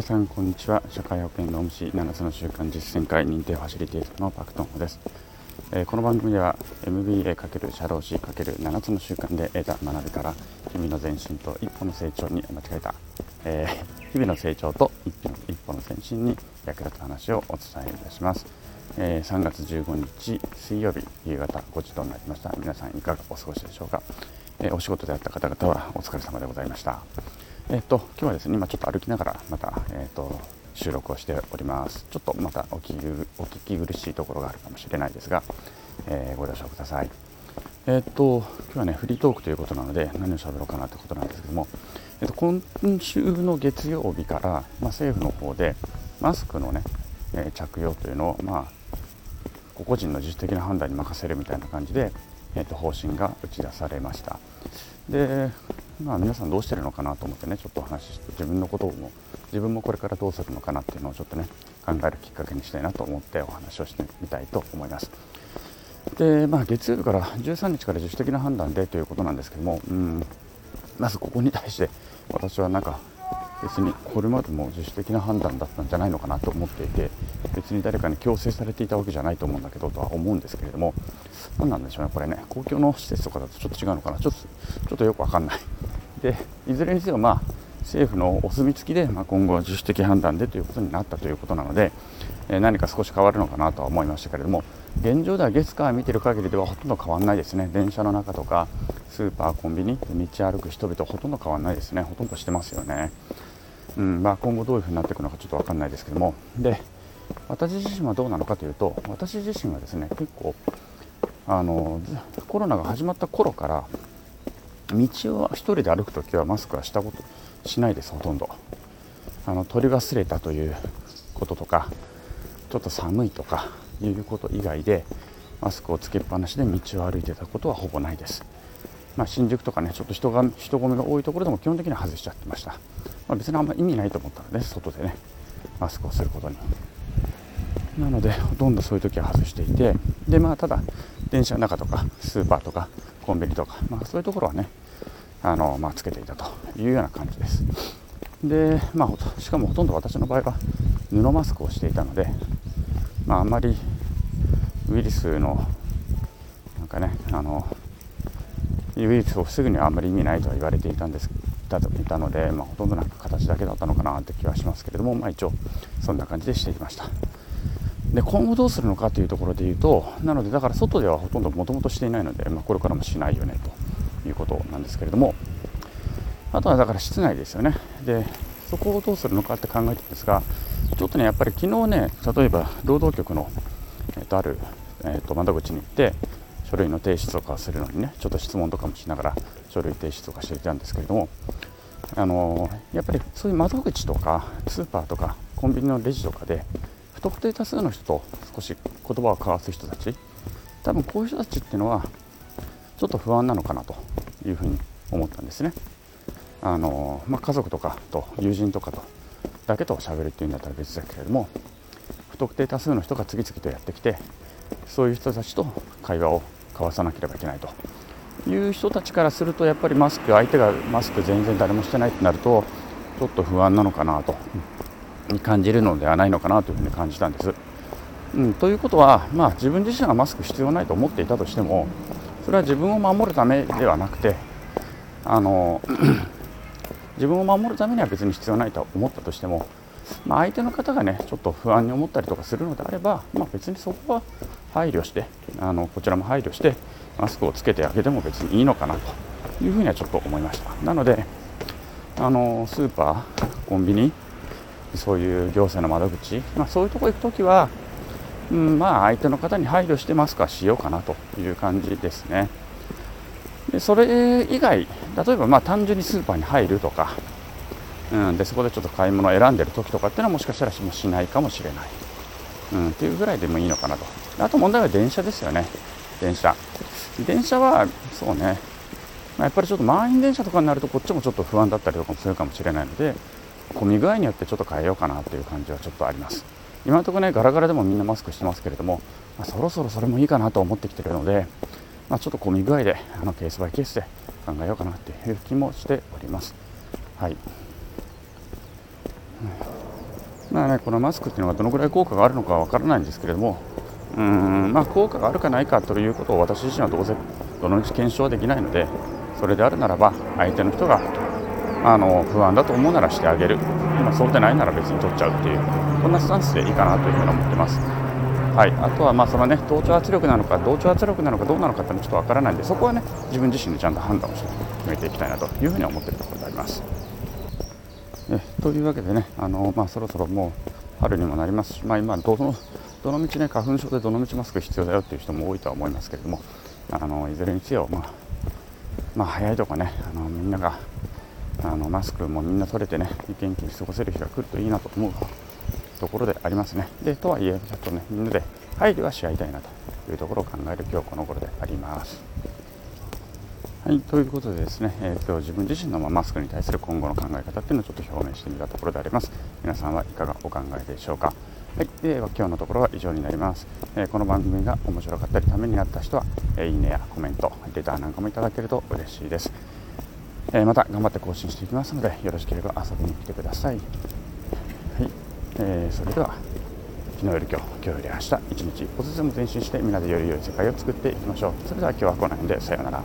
皆さんこんにちは。社会保険労務士7つの習慣実践会認定ファシリテーターのパクトンホです、えー、この番組では MBA× 社労士 ×7 つの習慣で得た学びから日々の前進と一歩の成長に間違えた、えー、日々の成長と一歩の前進に役立つ話をお伝えいたします、えー、3月15日水曜日夕方5時となりました。皆さんいかがお過ごしでしょうか、えお仕事であった方々はお疲れ様でございました。えっ、と今日はですね今ちょっと歩きながらまたえっ、と収録をしております。ちょっとまたお聞き苦しいところがあるかもしれないですが、えー、ご了承ください。えっ、と今日はねフリートークということなので何を喋ろうかなということなんですけども、えーと、今週の月曜日から、まあ、政府の方でマスクのね、え着用というのをまあ個々人の自主的な判断に任せるみたいな感じで、えーと方針が打ち出されました。でまあ、皆さんどうしてるのかなと思ってねちょっとお話しして自分のことをも自分もこれからどうするのかなっていうのをちょっとね考えるきっかけにしたいなと思ってお話をしてみたいと思います。でまあ、月曜日から13日から自主的な判断でということなんですけども、うん、まずここに対して私はなんか別にこれまでも自主的な判断だったんじゃないのかなと思っていて別に誰かに強制されていたわけじゃないと思うんだけどとは思うんですけれども何なんでしょうねこれね。公共の施設とかだとちょっと違うのかな。ちょっとちょっとよくわかんない。でいずれにせよ、まあ、政府のお墨付きで、まあ、今後は自主的判断でということになったということなので、えー、何か少し変わるのかなとは思いましたけれども現状では月火見ている限りではほとんど変わらないですね。電車の中とかスーパーコンビニ道歩く人々ほとんど変わらないですね。ほとんどしてますよね、うんまあ、今後どういうふうになっていくのかちょっと分かんないですけども。で私自身はどうなのかというと私自身はですね結構あのコロナが始まった頃から道を1人で歩くときはマスクはしたことしないですほとんど。あの取り忘れたということとかちょっと寒いとかいうこと以外でマスクをつけっぱなしで道を歩いてたことはほぼないです、まあ、新宿とかねちょっと人が人混みが多いところでも基本的には外しちゃってました、まあ、別にあんま意味ないと思ったので外でねマスクをすることに。なのでほとんどそういう時は外していてでまあただ電車の中とかスーパーとかコンビニとか、まあ、そういうところはねあの、まあ、つけていたというような感じです。で、まあ、しかもほとんど私の場合は布マスクをしていたので、まあ、あんまりウイルスのなんかねあのウイルスを防ぐにはあんまり意味ないとは言われていたんですだといたので、まあ、ほとんどなんか形だけだったのかなって気はしますけれども、まあ、一応そんな感じでしていました。で今後どうするのかというところで言うとなのでだから外ではほとんどもともとしていないので、まあ、これからもしないよねということなんですけれども。あとはだから室内ですよね。でそこをどうするのかって考えてるんですがちょっとねやっぱり昨日ね例えば労働局の、えー、とある、えー、と窓口に行って書類の提出とかするのにねちょっと質問とかもしながら書類提出とかしていたんですけれどもあのー、やっぱりそういう窓口とかスーパーとかコンビニのレジとかで不特定多数の人と少し言葉を交わす人たち多分こういう人たちっていうのはちょっと不安なのかなというふうに思ったんですね。あの、まあ、家族とかと友人とかとだけと喋るっていうんだったら別だけれども不特定多数の人が次々とやってきてそういう人たちと会話を交わさなければいけないという人たちからするとやっぱりマスク相手がマスク全然誰もしてないってなるとちょっと不安なのかなと感じるのではないのかなというふうに感じたんです。うん、ということは、まあ、自分自身はマスク必要ないと思っていたとしてもそれは自分を守るためではなくてあの 自分を守るためには別に必要ないと思ったとしても、まあ、相手の方がねちょっと不安に思ったりとかするのであれば、まあ、別にそこは配慮してあのこちらも配慮してマスクをつけてあげても別にいいのかなというふうにはちょっと思いましたなのであのスーパーコンビニそういう行政の窓口、まあ、そういうとこ行くときは、うん、まあ相手の方に配慮してマスクはしようかなという感じですね。でそれ以外、例えばまあ単純にスーパーに入るとか、うん、でそこでちょっと買い物を選んでる時とかっていうのはもしかしたらもしないかもしれない、うん、っていうぐらいでもいいのかなと。あと問題は電車ですよね、電車。電車はそうね、まあ、やっぱりちょっと満員電車とかになるとこっちもちょっと不安だったりとかもするかもしれないので、混み具合によってちょっと変えようかなという感じはちょっとあります。今のところねガラガラでもみんなマスクしてますけれども、まあ、そろそろそれもいいかなと思ってきてるので、まあ、ちょっと混み具合であのケースバイケースで考えようかなっていう気もしております。はい、まあね、このマスクっていうのがどのぐらい効果があるのかわからないんですけれども、うんまあ、効果があるかないかということを私自身はどうせどのみち検証できないので、それであるならば、相手の人があの不安だと思うならしてあげる、まあ、そうでないなら別に取っちゃうっていう、こんなスタンスでいいかなというふうに思ってます。はい、あとはまあそのね同調圧力なのか同調圧力なのかどうなのかってのちょっとわからないんでそこはね自分自身でちゃんと判断をして決めていきたいなというふうに思っているところであります。えというわけでねあの、まあ、そろそろもう春にもなりますし、まあ、今どのどの道ね花粉症でどの道マスク必要だよっていう人も多いとは思いますけれどもあのいずれにせよ、まあ、まあ、早いとこねあのみんながあのマスクもみんな取れてね元気に過ごせる日が来るといいなと思うところでありますね。でとはいえちょっとねみんなで配慮はし合いたいなというところを考える今日この頃であります。はい、ということでですね、えー、今日自分自身のマスクに対する今後の考え方っていうのをちょっと表明してみたところであります。皆さんはいかがお考えでしょうか。はい、では今日のところは以上になります、えー、この番組が面白かったりためになった人は、えー、いいねやコメント、レターなんかもいただけると嬉しいです。えー、また頑張って更新していきますのでよろしければ遊びに来てください。はい、えー、それでは昨日より今日、今日より明日、一日一歩ずつも前進してみんなでより良い世界を作っていきましょう。それでは今日はこの辺でさようなら。